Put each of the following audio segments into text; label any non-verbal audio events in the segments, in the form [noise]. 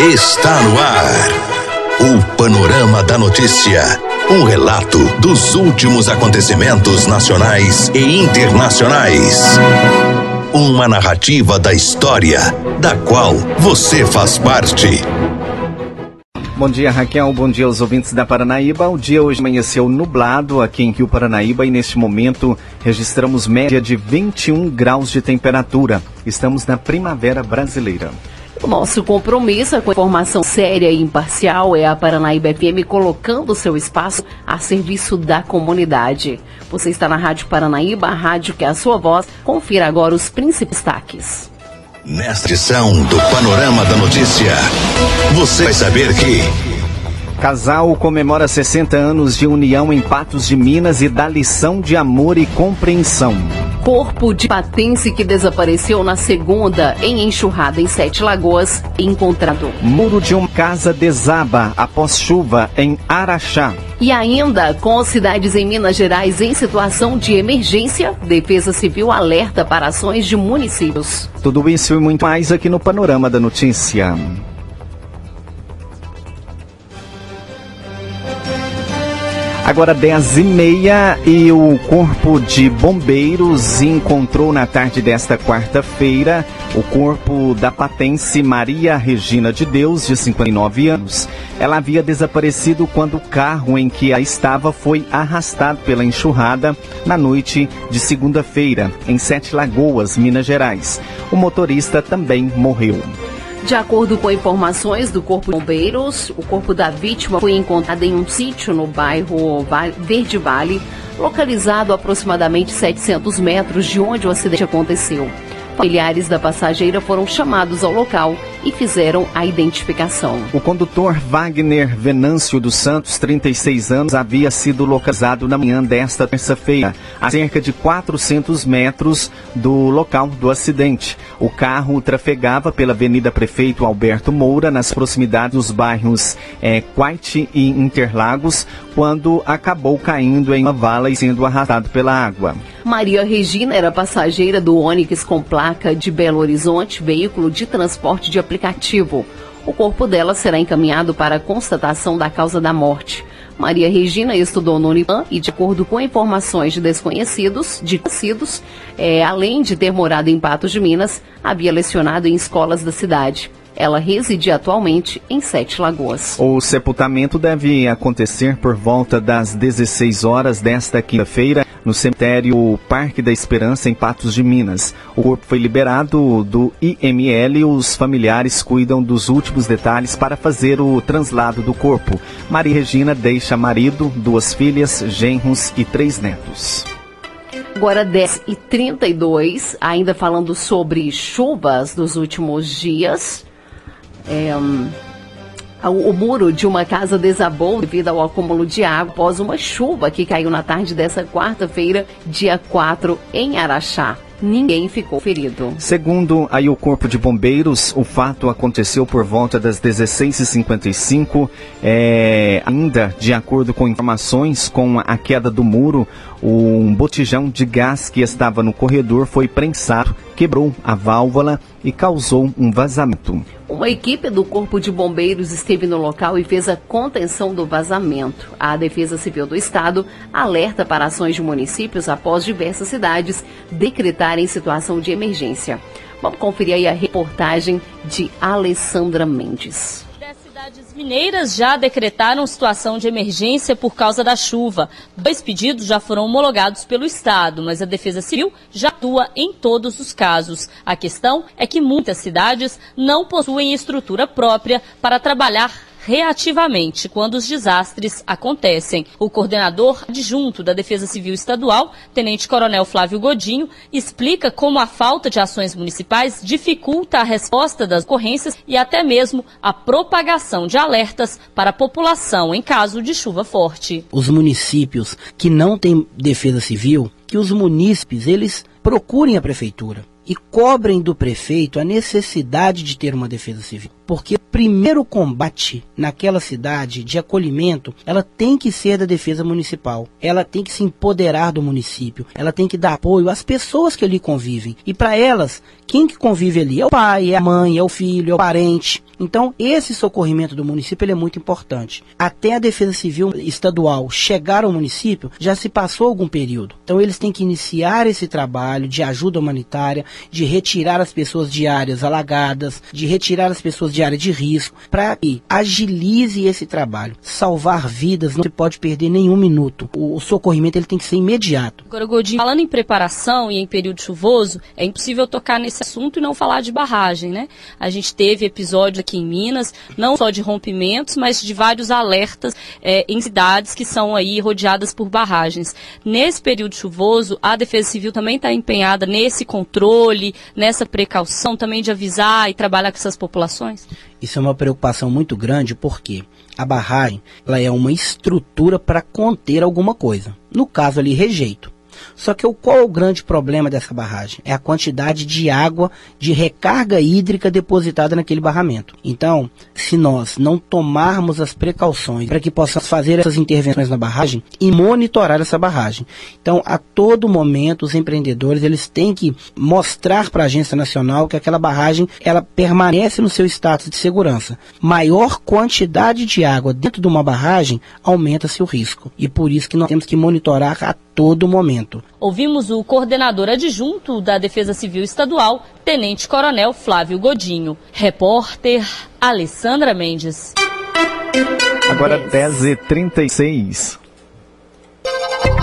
está no ar. O Panorama da Notícia. Um relato dos últimos acontecimentos nacionais e internacionais. Uma narrativa da história, da qual você faz parte. Bom dia, Raquel. Bom dia aos ouvintes da Paranaíba. O dia hoje amanheceu nublado aqui em Rio Paranaíba e neste momento registramos média de 21 graus de temperatura. Estamos na primavera brasileira. Nosso compromisso com informação séria e imparcial é a Paranaíba FM colocando seu espaço a serviço da comunidade. Você está na Rádio Paranaíba, a rádio que é a sua voz. Confira agora os principais destaques. Nesta edição do Panorama da Notícia, você vai saber que. Casal comemora 60 anos de união em Patos de Minas e dá lição de amor e compreensão. Corpo de patense que desapareceu na segunda em enxurrada em Sete Lagoas, encontrado. Muro de uma casa desaba após chuva em Araxá. E ainda, com cidades em Minas Gerais em situação de emergência, Defesa Civil alerta para ações de municípios. Tudo isso e muito mais aqui no Panorama da Notícia. Agora 10 e meia e o Corpo de Bombeiros encontrou na tarde desta quarta-feira o corpo da patense Maria Regina de Deus, de 59 anos. Ela havia desaparecido quando o carro em que ela estava foi arrastado pela enxurrada na noite de segunda-feira, em Sete Lagoas, Minas Gerais. O motorista também morreu. De acordo com informações do Corpo de Bombeiros, o corpo da vítima foi encontrado em um sítio no bairro Verde Vale, localizado a aproximadamente 700 metros de onde o acidente aconteceu. Familiares da passageira foram chamados ao local e fizeram a identificação. O condutor Wagner Venâncio dos Santos, 36 anos, havia sido localizado na manhã desta terça-feira, a cerca de 400 metros do local do acidente. O carro trafegava pela Avenida Prefeito Alberto Moura, nas proximidades dos bairros é, Quite e Interlagos, quando acabou caindo em uma vala e sendo arrastado pela água. Maria Regina era passageira do Onix com placa de Belo Horizonte, veículo de transporte de aplicativo. O corpo dela será encaminhado para a constatação da causa da morte. Maria Regina estudou no Unipam e, de acordo com informações de desconhecidos, de conhecidos, é, além de ter morado em Patos de Minas, havia lecionado em escolas da cidade. Ela reside atualmente em Sete Lagoas. O sepultamento deve acontecer por volta das 16 horas desta quinta-feira no cemitério Parque da Esperança, em Patos de Minas. O corpo foi liberado do IML e os familiares cuidam dos últimos detalhes para fazer o translado do corpo. Maria Regina deixa marido, duas filhas, genros e três netos. Agora 10 e 32 ainda falando sobre chuvas dos últimos dias. É, o muro de uma casa desabou devido ao acúmulo de água após uma chuva que caiu na tarde dessa quarta-feira, dia 4, em Araxá. Ninguém ficou ferido. Segundo aí o Corpo de Bombeiros, o fato aconteceu por volta das 16h55. É, ainda, de acordo com informações, com a queda do muro, um botijão de gás que estava no corredor foi prensado, quebrou a válvula e causou um vazamento. Uma equipe do Corpo de Bombeiros esteve no local e fez a contenção do vazamento. A Defesa Civil do Estado alerta para ações de municípios após diversas cidades decretarem situação de emergência. Vamos conferir aí a reportagem de Alessandra Mendes mineiras já decretaram situação de emergência por causa da chuva. Dois pedidos já foram homologados pelo Estado, mas a Defesa Civil já atua em todos os casos. A questão é que muitas cidades não possuem estrutura própria para trabalhar reativamente quando os desastres acontecem. O coordenador adjunto da Defesa Civil Estadual, Tenente Coronel Flávio Godinho, explica como a falta de ações municipais dificulta a resposta das ocorrências e até mesmo a propagação de alertas para a população em caso de chuva forte. Os municípios que não têm defesa civil, que os munícipes eles procurem a prefeitura e cobrem do prefeito a necessidade de ter uma defesa civil. Porque o primeiro combate naquela cidade de acolhimento, ela tem que ser da defesa municipal. Ela tem que se empoderar do município. Ela tem que dar apoio às pessoas que ali convivem. E para elas quem que convive ali? É o pai, é a mãe, é o filho, é o parente. Então, esse socorrimento do município é muito importante. Até a Defesa Civil Estadual chegar ao município, já se passou algum período. Então, eles têm que iniciar esse trabalho de ajuda humanitária, de retirar as pessoas de áreas alagadas, de retirar as pessoas de área de risco, para que agilize esse trabalho. Salvar vidas, não se pode perder nenhum minuto. O, o socorrimento ele tem que ser imediato. Agora, Godinho, falando em preparação e em período chuvoso, é impossível tocar nesse assunto e não falar de barragem, né? A gente teve episódios aqui em Minas, não só de rompimentos, mas de vários alertas é, em cidades que são aí rodeadas por barragens. Nesse período chuvoso, a Defesa Civil também está empenhada nesse controle, nessa precaução também de avisar e trabalhar com essas populações? Isso é uma preocupação muito grande porque a barragem ela é uma estrutura para conter alguma coisa. No caso ali, rejeito. Só que o, qual é o grande problema dessa barragem? É a quantidade de água de recarga hídrica depositada naquele barramento. Então, se nós não tomarmos as precauções para que possamos fazer essas intervenções na barragem e monitorar essa barragem. Então, a todo momento, os empreendedores eles têm que mostrar para a agência nacional que aquela barragem ela permanece no seu status de segurança. Maior quantidade de água dentro de uma barragem aumenta-se o risco. E por isso que nós temos que monitorar a todo momento. Ouvimos o coordenador adjunto da Defesa Civil Estadual, Tenente Coronel Flávio Godinho. Repórter Alessandra Mendes. Agora 10h36.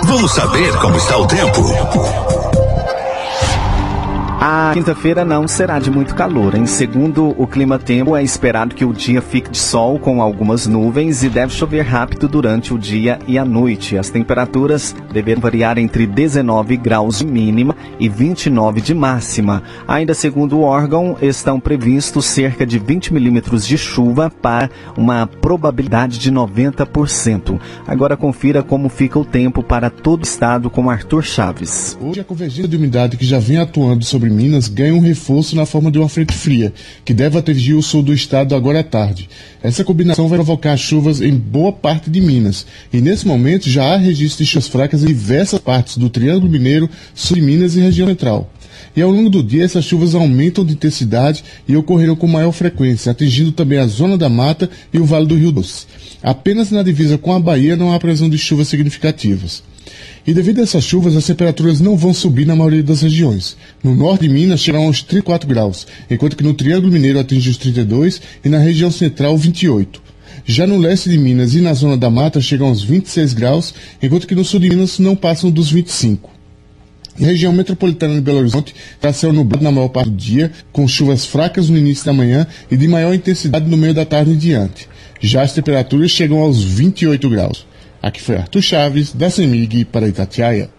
Vamos saber como está o tempo. A quinta-feira não será de muito calor. Em segundo o clima tempo, é esperado que o dia fique de sol com algumas nuvens e deve chover rápido durante o dia e a noite. As temperaturas deverão variar entre 19 graus de mínima e 29 de máxima. Ainda segundo o órgão, estão previstos cerca de 20 milímetros de chuva para uma probabilidade de 90%. Agora confira como fica o tempo para todo o estado com Arthur Chaves. Hoje a convergência de umidade que já vem atuando sobre Minas ganha um reforço na forma de uma frente fria, que deve atingir o sul do estado agora à tarde. Essa combinação vai provocar chuvas em boa parte de Minas, e nesse momento já há registro de chuvas fracas em diversas partes do Triângulo Mineiro, sul de Minas e região central. E ao longo do dia, essas chuvas aumentam de intensidade e ocorreram com maior frequência, atingindo também a zona da mata e o Vale do Rio Doce. Apenas na divisa com a Bahia não há previsão de chuvas significativas. E devido a essas chuvas, as temperaturas não vão subir na maioria das regiões. No norte de Minas chegarão aos 34 graus, enquanto que no Triângulo Mineiro atinge os 32 e na região central 28. Já no leste de Minas e na zona da mata chegam aos 26 graus, enquanto que no sul de Minas não passam dos 25. A região metropolitana de Belo Horizonte está céu nublado na maior parte do dia, com chuvas fracas no início da manhã e de maior intensidade no meio da tarde em diante. Já as temperaturas chegam aos 28 graus. Aqui foi Arthur Chaves, da CEMIG para Itatiaia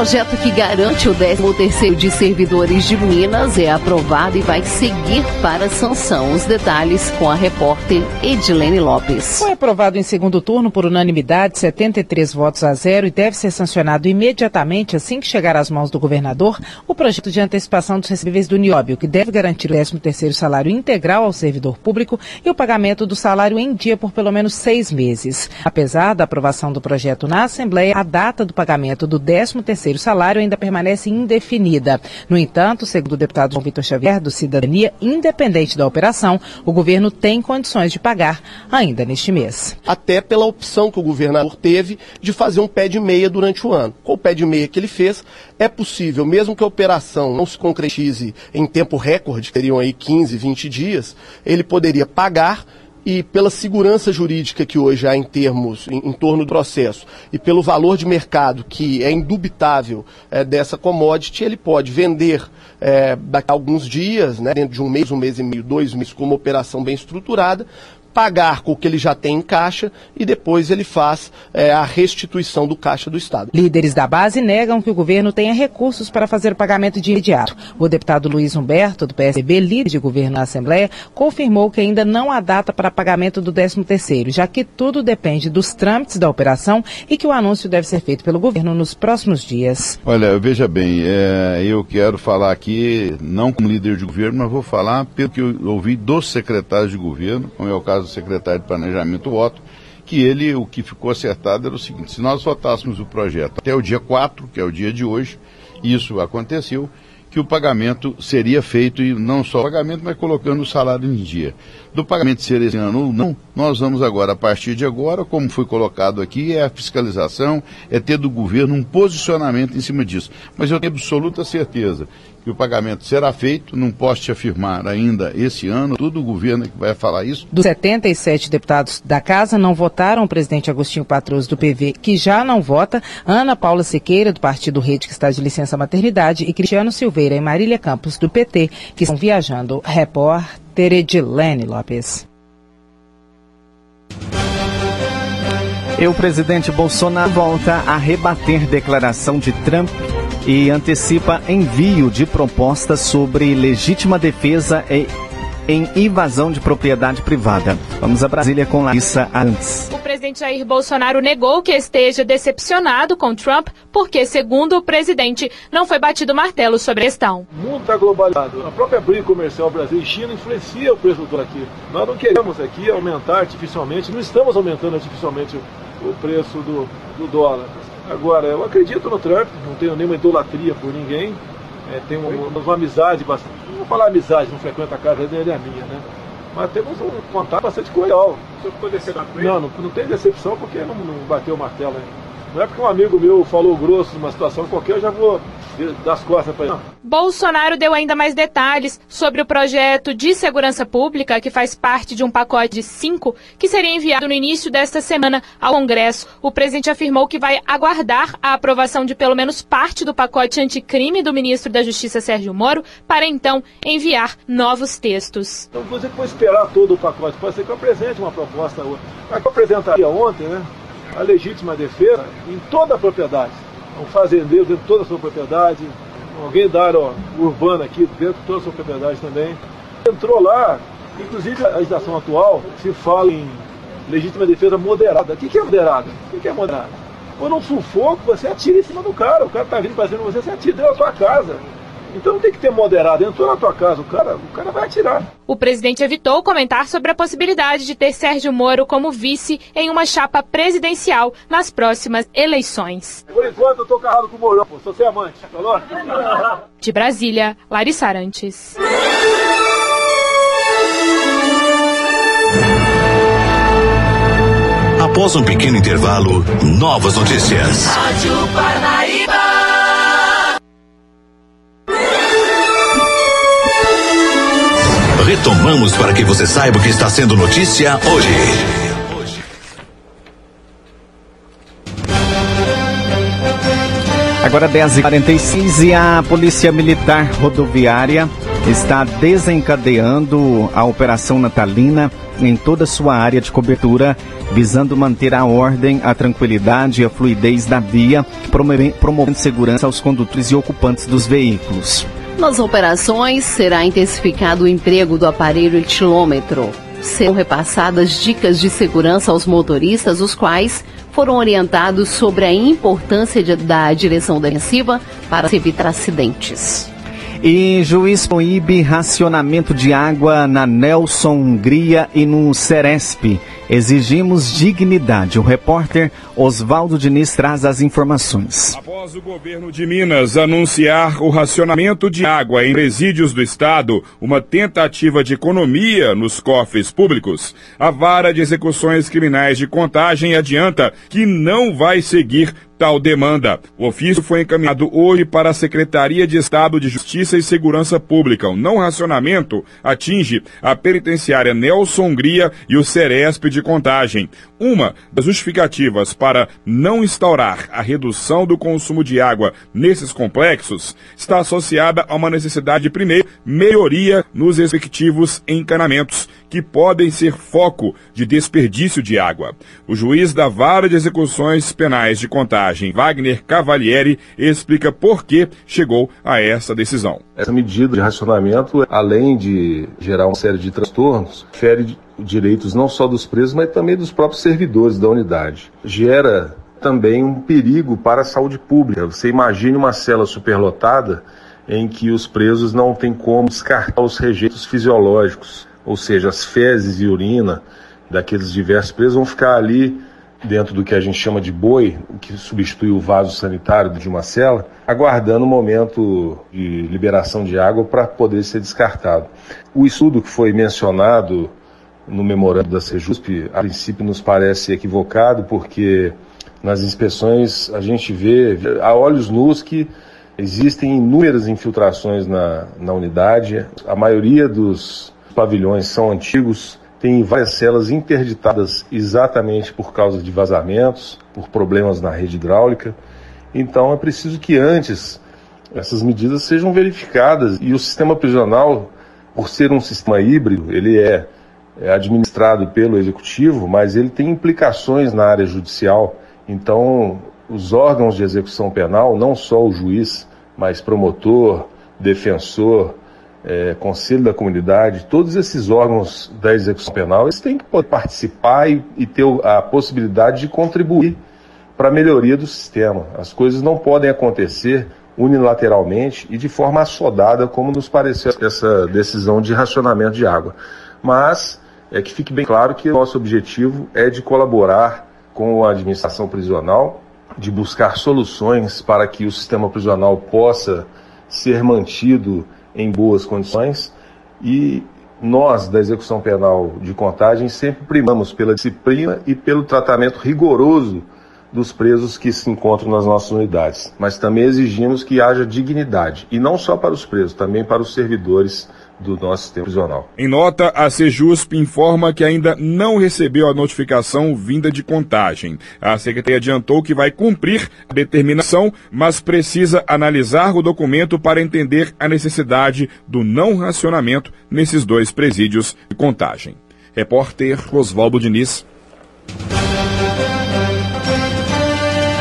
projeto que garante o 13º de servidores de Minas é aprovado e vai seguir para sanção. Os detalhes com a repórter Edilene Lopes. Foi aprovado em segundo turno por unanimidade, 73 votos a zero e deve ser sancionado imediatamente assim que chegar às mãos do governador o projeto de antecipação dos recebíveis do Nióbio, que deve garantir o 13º salário integral ao servidor público e o pagamento do salário em dia por pelo menos seis meses. Apesar da aprovação do projeto na Assembleia, a data do pagamento do 13º terceiro salário ainda permanece indefinida. No entanto, segundo o deputado João Vitor Xavier, do Cidadania, independente da operação, o governo tem condições de pagar ainda neste mês. Até pela opção que o governador teve de fazer um pé de meia durante o ano. Com o pé de meia que ele fez, é possível, mesmo que a operação não se concretize em tempo recorde, teriam aí 15, 20 dias, ele poderia pagar e pela segurança jurídica que hoje há em termos, em, em, torno do processo, e pelo valor de mercado que é indubitável é, dessa commodity, ele pode vender é, daqui a alguns dias, né, dentro de um mês, um mês e meio, dois meses, com uma operação bem estruturada, pagar com o que ele já tem em caixa e depois ele faz é, a restituição do caixa do Estado. Líderes da base negam que o governo tenha recursos para fazer o pagamento de imediato. O deputado Luiz Humberto, do PSDB, líder de governo na Assembleia, confirmou que ainda não há data para pagamento do 13º, já que tudo depende dos trâmites da operação e que o anúncio deve ser feito pelo governo nos próximos dias. Olha, veja bem, é, eu quero falar aqui, não como líder de governo, mas vou falar pelo que eu ouvi dos secretários de governo, como é o caso caso do secretário de Planejamento Otto, que ele, o que ficou acertado era o seguinte, se nós votássemos o projeto até o dia 4, que é o dia de hoje, isso aconteceu, que o pagamento seria feito, e não só o pagamento, mas colocando o salário em dia. Do pagamento ser esse ano ou não, nós vamos agora, a partir de agora, como foi colocado aqui, é a fiscalização, é ter do governo um posicionamento em cima disso. Mas eu tenho absoluta certeza que o pagamento será feito, não posso te afirmar ainda esse ano, tudo o governo que vai falar isso. Dos 77 deputados da Casa não votaram o presidente Agostinho Patroso do PV, que já não vota, Ana Paula Siqueira, do Partido Rede, que está de licença maternidade, e Cristiano Silveira e Marília Campos, do PT, que estão viajando. Repórter Edilene Lopes. E o presidente Bolsonaro volta a rebater declaração de Trump e antecipa envio de propostas sobre legítima defesa e em invasão de propriedade privada. Vamos a Brasília com Larissa antes. O presidente Jair Bolsonaro negou que esteja decepcionado com Trump, porque, segundo o presidente, não foi batido martelo sobre a questão. O mundo está globalizado. A própria briga comercial Brasil e China influencia o preço do dólar aqui. Nós não queremos aqui aumentar artificialmente, não estamos aumentando artificialmente o preço do, do dólar. Agora, eu acredito no Trump, não tenho nenhuma idolatria por ninguém, é, tenho uma, uma, amizade bastante. Não vou falar amizade, não frequenta a casa dele, é a minha, né? Mas temos um contato bastante cordial. O senhor ficou decepcionado com ele? Não, não, não tem decepção porque não, não bateu o martelo ainda. Não é porque um amigo meu falou grosso numa situação qualquer, eu já vou das costas para ele. Bolsonaro deu ainda mais detalhes sobre o projeto de segurança pública, que faz parte de um pacote de cinco, que seria enviado no início desta semana ao Congresso. O presidente afirmou que vai aguardar a aprovação de pelo menos parte do pacote anticrime do ministro da Justiça, Sérgio Moro, para então enviar novos textos. Então você pode esperar todo o pacote, pode ser que eu apresente uma proposta. A que eu apresentaria ontem, né? A legítima defesa em toda a propriedade. Um fazendeiro dentro de toda a sua propriedade, alguém da área urbana aqui dentro de toda a sua propriedade também. Entrou lá, inclusive a legislação atual se fala em legítima defesa moderada. O que é moderada? O que é moderada? Quando um sufoco, você atira em cima do cara. O cara está vindo fazendo você, você atira dentro da sua casa. Então não tem que ter moderado. Entrou na tua casa, o cara, o cara vai atirar. O presidente evitou comentar sobre a possibilidade de ter Sérgio Moro como vice em uma chapa presidencial nas próximas eleições. Por enquanto eu tô carrado com o Mourão, sou seu amante, falou? [laughs] De Brasília, Larissa Arantes. Após um pequeno intervalo, novas notícias. Rádio. Retomamos para que você saiba o que está sendo notícia hoje. Agora 10h46 e a Polícia Militar Rodoviária está desencadeando a Operação Natalina em toda a sua área de cobertura, visando manter a ordem, a tranquilidade e a fluidez da via, promovendo segurança aos condutores e ocupantes dos veículos. Nas operações, será intensificado o emprego do aparelho etilômetro. Serão repassadas dicas de segurança aos motoristas, os quais foram orientados sobre a importância de, da direção defensiva para evitar acidentes. E juiz proíbe racionamento de água na Nelson Hungria e no Ceresp. Exigimos dignidade. O repórter Oswaldo Diniz traz as informações. Após o governo de Minas anunciar o racionamento de água em presídios do estado, uma tentativa de economia nos cofres públicos, a vara de execuções criminais de contagem adianta que não vai seguir tal demanda. O ofício foi encaminhado hoje para a Secretaria de Estado de Justiça e Segurança Pública. O não racionamento atinge a penitenciária Nelson Hungria e o Ceresp de Contagem. Uma das justificativas para não instaurar a redução do consumo de água nesses complexos está associada a uma necessidade de, primeiro, melhoria nos respectivos encanamentos, que podem ser foco de desperdício de água. O juiz da Vara de Execuções Penais de Contagem, Wagner Cavalieri, explica por que chegou a essa decisão. Essa medida de racionamento, além de gerar uma série de transtornos, fere direitos não só dos presos, mas também dos próprios servidores da unidade. Gera também um perigo para a saúde pública. Você imagine uma cela superlotada em que os presos não têm como descartar os rejeitos fisiológicos, ou seja, as fezes e urina daqueles diversos presos vão ficar ali dentro do que a gente chama de boi, que substitui o vaso sanitário de uma cela, aguardando o momento de liberação de água para poder ser descartado. O estudo que foi mencionado no memorando da Sejusp, a princípio nos parece equivocado, porque nas inspeções a gente vê a olhos nus que existem inúmeras infiltrações na, na unidade, a maioria dos pavilhões são antigos, tem várias celas interditadas exatamente por causa de vazamentos, por problemas na rede hidráulica. Então é preciso que antes essas medidas sejam verificadas e o sistema prisional, por ser um sistema híbrido, ele é, é administrado pelo executivo, mas ele tem implicações na área judicial. Então os órgãos de execução penal, não só o juiz, mas promotor, defensor, é, Conselho da Comunidade, todos esses órgãos da execução penal, eles têm que poder participar e, e ter a possibilidade de contribuir para a melhoria do sistema. As coisas não podem acontecer unilateralmente e de forma assodada, como nos pareceu essa decisão de racionamento de água. Mas é que fique bem claro que o nosso objetivo é de colaborar com a administração prisional, de buscar soluções para que o sistema prisional possa ser mantido em boas condições e nós, da execução penal de contagem, sempre primamos pela disciplina e pelo tratamento rigoroso dos presos que se encontram nas nossas unidades. Mas também exigimos que haja dignidade, e não só para os presos, também para os servidores do nosso sistema prisional. Em nota, a Sejusp informa que ainda não recebeu a notificação vinda de contagem. A Secretaria adiantou que vai cumprir a determinação, mas precisa analisar o documento para entender a necessidade do não racionamento nesses dois presídios de contagem. Repórter Oswaldo Diniz.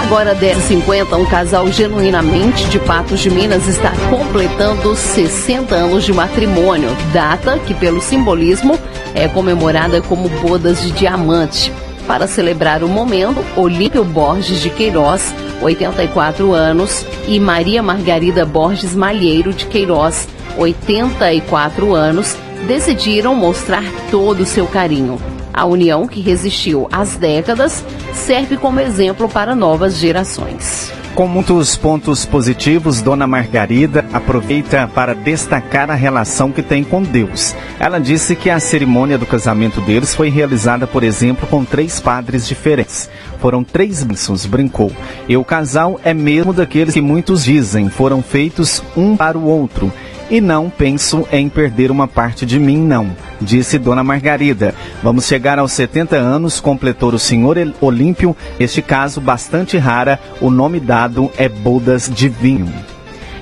Agora 10h50, um casal genuinamente de Patos de Minas está completando 60 anos de matrimônio, data que pelo simbolismo é comemorada como bodas de diamante. Para celebrar o momento, Olímpio Borges de Queiroz, 84 anos, e Maria Margarida Borges Malheiro de Queiroz, 84 anos, decidiram mostrar todo o seu carinho. A união que resistiu às décadas serve como exemplo para novas gerações. Com muitos pontos positivos, Dona Margarida aproveita para destacar a relação que tem com Deus. Ela disse que a cerimônia do casamento deles foi realizada, por exemplo, com três padres diferentes. Foram três bênçãos, brincou. E o casal é mesmo daqueles que muitos dizem foram feitos um para o outro e não penso em perder uma parte de mim, não, disse Dona Margarida. Vamos chegar aos 70 anos, completou o senhor Olímpio, este caso bastante rara, o nome dado é bodas de vinho.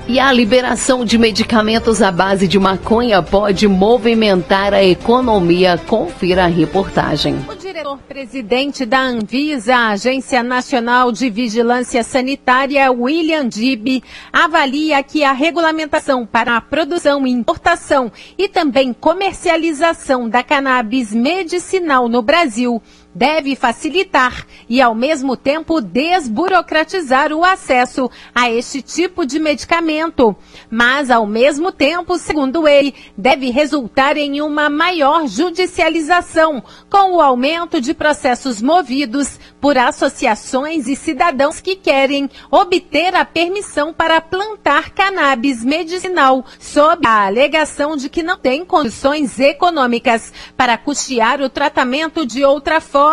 E a liberação de medicamentos à base de maconha pode movimentar a economia. Confira a reportagem. O diretor-presidente da Anvisa, Agência Nacional de Vigilância Sanitária, William Dib, avalia que a regulamentação para a produção, importação e também comercialização da cannabis medicinal no Brasil deve facilitar e, ao mesmo tempo, desburocratizar o acesso a este tipo de medicamento. Mas, ao mesmo tempo, segundo ele, deve resultar em uma maior judicialização, com o aumento de processos movidos por associações e cidadãos que querem obter a permissão para plantar cannabis medicinal, sob a alegação de que não tem condições econômicas para custear o tratamento de outra forma,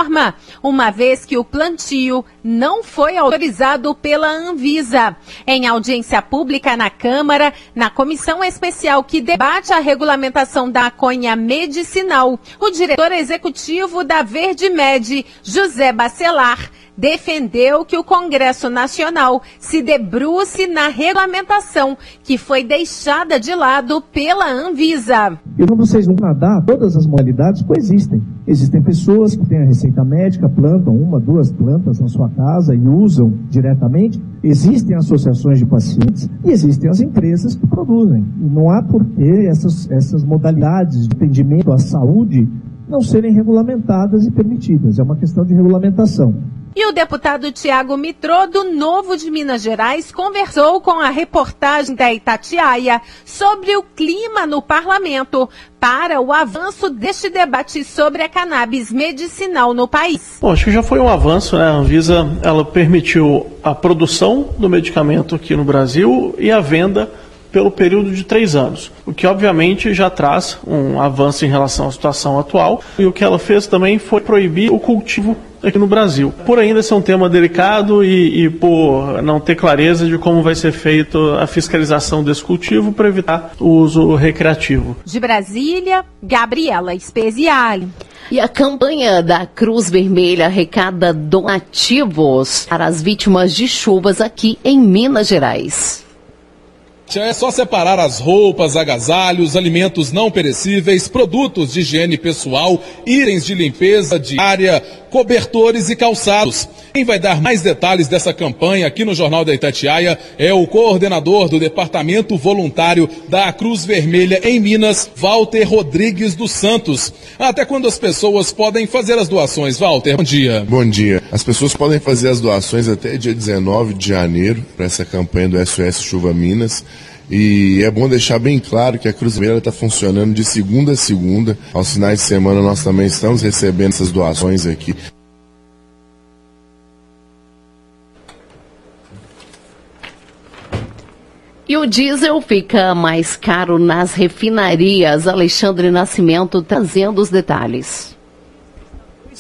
uma vez que o plantio não foi autorizado pela Anvisa. Em audiência pública na Câmara, na comissão especial que debate a regulamentação da maconha medicinal, o diretor executivo da Verde Med, José Bacelar, defendeu que o Congresso Nacional se debruce na regulamentação que foi deixada de lado pela Anvisa. E como vocês vão nadar, todas as modalidades coexistem. Existem pessoas que têm a receita médica, plantam uma, duas plantas na sua casa e usam diretamente. Existem associações de pacientes e existem as empresas que produzem. E não há por que essas, essas modalidades de atendimento à saúde não serem regulamentadas e permitidas. É uma questão de regulamentação. E o deputado Tiago Mitrô, do Novo de Minas Gerais, conversou com a reportagem da Itatiaia sobre o clima no parlamento para o avanço deste debate sobre a cannabis medicinal no país. Bom, acho que já foi um avanço, né? A Anvisa ela permitiu a produção do medicamento aqui no Brasil e a venda pelo período de três anos, o que obviamente já traz um avanço em relação à situação atual. E o que ela fez também foi proibir o cultivo aqui no Brasil. Por ainda ser um tema delicado e, e, por não ter clareza de como vai ser feita a fiscalização desse cultivo para evitar o uso recreativo. De Brasília, Gabriela Speziale. E a campanha da Cruz Vermelha arrecada donativos para as vítimas de chuvas aqui em Minas Gerais. É só separar as roupas, agasalhos, alimentos não perecíveis, produtos de higiene pessoal, itens de limpeza diária, cobertores e calçados. Quem vai dar mais detalhes dessa campanha aqui no Jornal da Itatiaia é o coordenador do Departamento Voluntário da Cruz Vermelha em Minas, Walter Rodrigues dos Santos. Até quando as pessoas podem fazer as doações, Walter? Bom dia. Bom dia. As pessoas podem fazer as doações até dia 19 de janeiro para essa campanha do SOS Chuva Minas. E é bom deixar bem claro que a Cruz Vermelha está funcionando de segunda a segunda. Aos finais de semana nós também estamos recebendo essas doações aqui. E o diesel fica mais caro nas refinarias. Alexandre Nascimento trazendo os detalhes.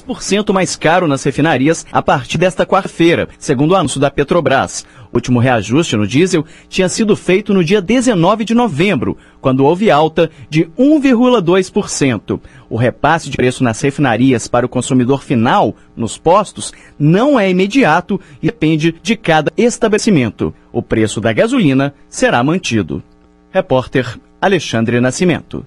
3% mais caro nas refinarias a partir desta quarta-feira, segundo o anúncio da Petrobras. O último reajuste no diesel tinha sido feito no dia 19 de novembro, quando houve alta de 1,2%. O repasse de preço nas refinarias para o consumidor final, nos postos, não é imediato e depende de cada estabelecimento. O preço da gasolina será mantido. Repórter Alexandre Nascimento.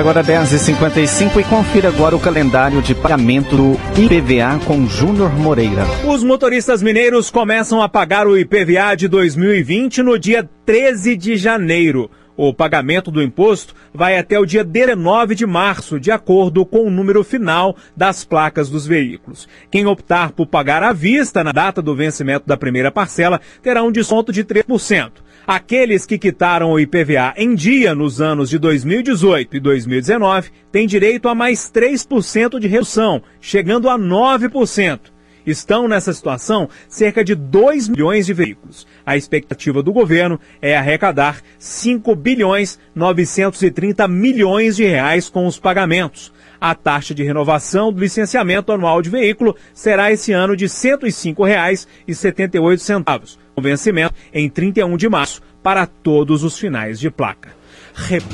Agora 10h55 e confira agora o calendário de pagamento do IPVA com Júnior Moreira. Os motoristas mineiros começam a pagar o IPVA de 2020 no dia 13 de janeiro. O pagamento do imposto vai até o dia 19 de março, de acordo com o número final das placas dos veículos. Quem optar por pagar à vista na data do vencimento da primeira parcela terá um desconto de 3%. Aqueles que quitaram o IPVA em dia nos anos de 2018 e 2019 têm direito a mais 3% de redução, chegando a 9%. Estão nessa situação cerca de 2 milhões de veículos. A expectativa do governo é arrecadar 5 bilhões 930 milhões de reais com os pagamentos. A taxa de renovação do licenciamento anual de veículo será esse ano de R$ 105,78 com vencimento em 31 de março para todos os finais de placa. Rep...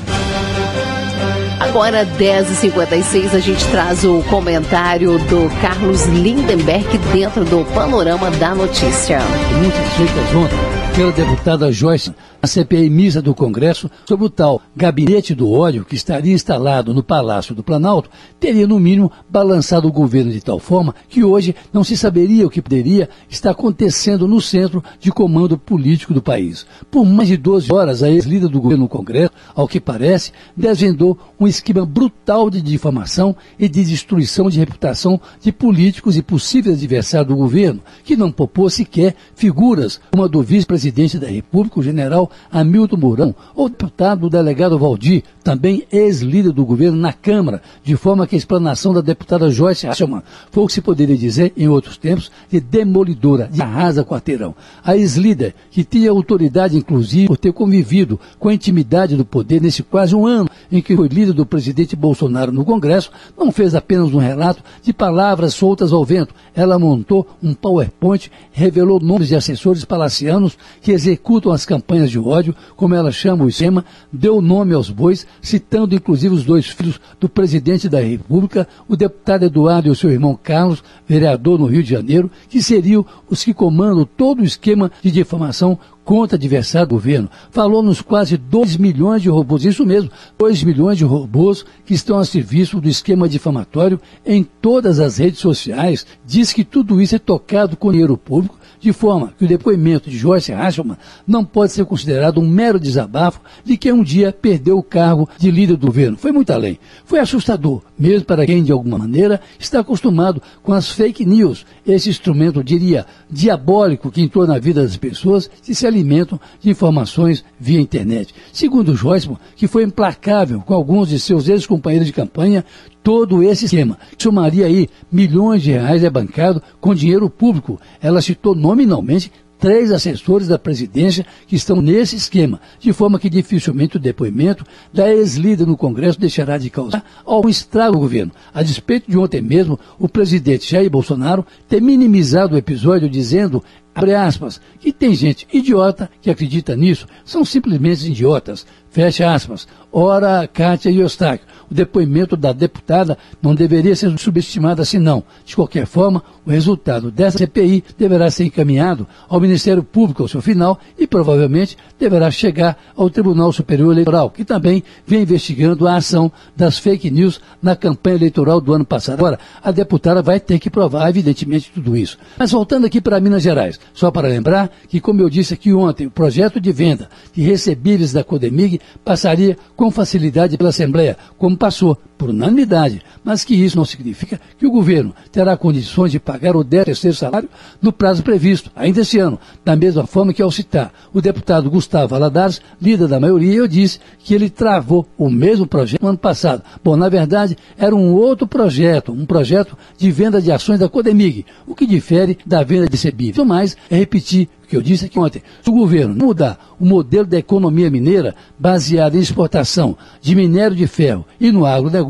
Agora, 10h56, a gente traz o comentário do Carlos Lindenberg dentro do panorama da notícia. Muitas feitas ontem pela deputada Joyce a CPI mista do Congresso sobre o tal gabinete do óleo que estaria instalado no Palácio do Planalto, teria no mínimo balançado o governo de tal forma que hoje não se saberia o que poderia estar acontecendo no centro de comando político do país. Por mais de 12 horas, a ex-líder do governo no Congresso, ao que parece, desvendou um esquema brutal de difamação e de destruição de reputação de políticos e possíveis adversários do governo, que não poupou sequer figuras como a do vice-presidente da República, o general Hamilton Mourão, ou deputado delegado Valdir, também ex-líder do governo na Câmara, de forma que a explanação da deputada Joyce Hasselman foi o que se poderia dizer, em outros tempos, de demolidora, de arrasa quarteirão. A ex-líder, que tinha autoridade, inclusive, por ter convivido com a intimidade do poder nesse quase um ano em que foi líder do presidente Bolsonaro no Congresso, não fez apenas um relato de palavras soltas ao vento. Ela montou um PowerPoint, revelou nomes de assessores palacianos que executam as campanhas de ódio, como ela chama o esquema, deu nome aos bois, citando inclusive os dois filhos do presidente da República, o deputado Eduardo e o seu irmão Carlos, vereador no Rio de Janeiro, que seriam os que comandam todo o esquema de difamação contra adversário do governo. Falou nos quase 2 milhões de robôs, isso mesmo, 2 milhões de robôs que estão a serviço do esquema difamatório em todas as redes sociais. Diz que tudo isso é tocado com dinheiro público de forma que o depoimento de Joyce Hasselman não pode ser considerado um mero desabafo de quem um dia perdeu o cargo de líder do governo. Foi muito além. Foi assustador, mesmo para quem, de alguma maneira, está acostumado com as fake news, esse instrumento, diria, diabólico que entrou na vida das pessoas que se alimentam de informações via internet. Segundo Joyce, que foi implacável com alguns de seus ex-companheiros de campanha, todo esse esquema. Somaria aí milhões de reais é bancado com dinheiro público. Ela citou nominalmente três assessores da presidência que estão nesse esquema, de forma que dificilmente o depoimento da ex-líder no Congresso deixará de causar algum estrago ao governo. A despeito de ontem mesmo, o presidente Jair Bolsonaro ter minimizado o episódio dizendo abre aspas, que tem gente idiota que acredita nisso, são simplesmente idiotas, fecha aspas. Ora, Kátia Eustáquio, o depoimento da deputada não deveria ser subestimado assim não. De qualquer forma, o resultado dessa CPI deverá ser encaminhado ao Ministério Público ao seu final e provavelmente deverá chegar ao Tribunal Superior Eleitoral, que também vem investigando a ação das fake news na campanha eleitoral do ano passado. Agora, a deputada vai ter que provar, evidentemente, tudo isso. Mas voltando aqui para Minas Gerais, só para lembrar que, como eu disse aqui ontem, o projeto de venda de recebíveis da Codemig passaria com facilidade pela Assembleia, como passou por unanimidade, mas que isso não significa que o governo terá condições de pagar o 13 salário no prazo previsto, ainda esse ano, da mesma forma que ao citar o deputado Gustavo Valadares, líder da maioria, eu disse que ele travou o mesmo projeto no ano passado. Bom, na verdade, era um outro projeto, um projeto de venda de ações da Codemig, o que difere da venda de CBIV. mais é repetir o que eu disse aqui ontem. Se o governo mudar o modelo da economia mineira baseado em exportação de minério de ferro e no agronegócio,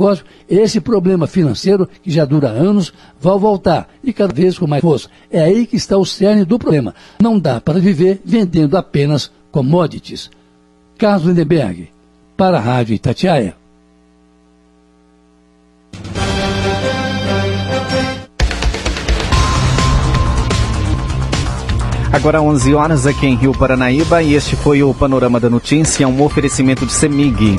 esse problema financeiro, que já dura anos, vai voltar e cada vez com mais força. É aí que está o cerne do problema. Não dá para viver vendendo apenas commodities. Carlos Lindenberg, para a Rádio Itatiaia. Agora 11 horas aqui em Rio Paranaíba e este foi o Panorama da Notícia, um oferecimento de Semig.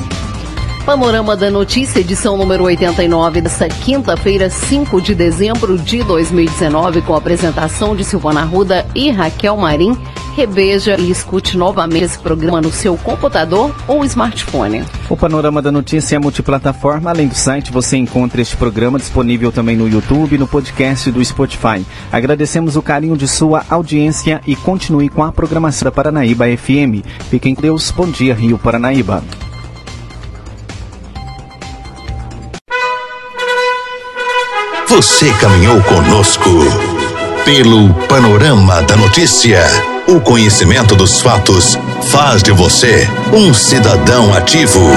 Panorama da Notícia, edição número 89, desta quinta-feira, 5 de dezembro de 2019, com a apresentação de Silvana Ruda e Raquel Marim. Reveja e escute novamente esse programa no seu computador ou smartphone. O Panorama da Notícia é multiplataforma. Além do site, você encontra este programa disponível também no YouTube no podcast do Spotify. Agradecemos o carinho de sua audiência e continue com a programação da Paranaíba FM. Fiquem com Deus. Bom dia, Rio Paranaíba. Você caminhou conosco pelo panorama da notícia. O conhecimento dos fatos faz de você um cidadão ativo.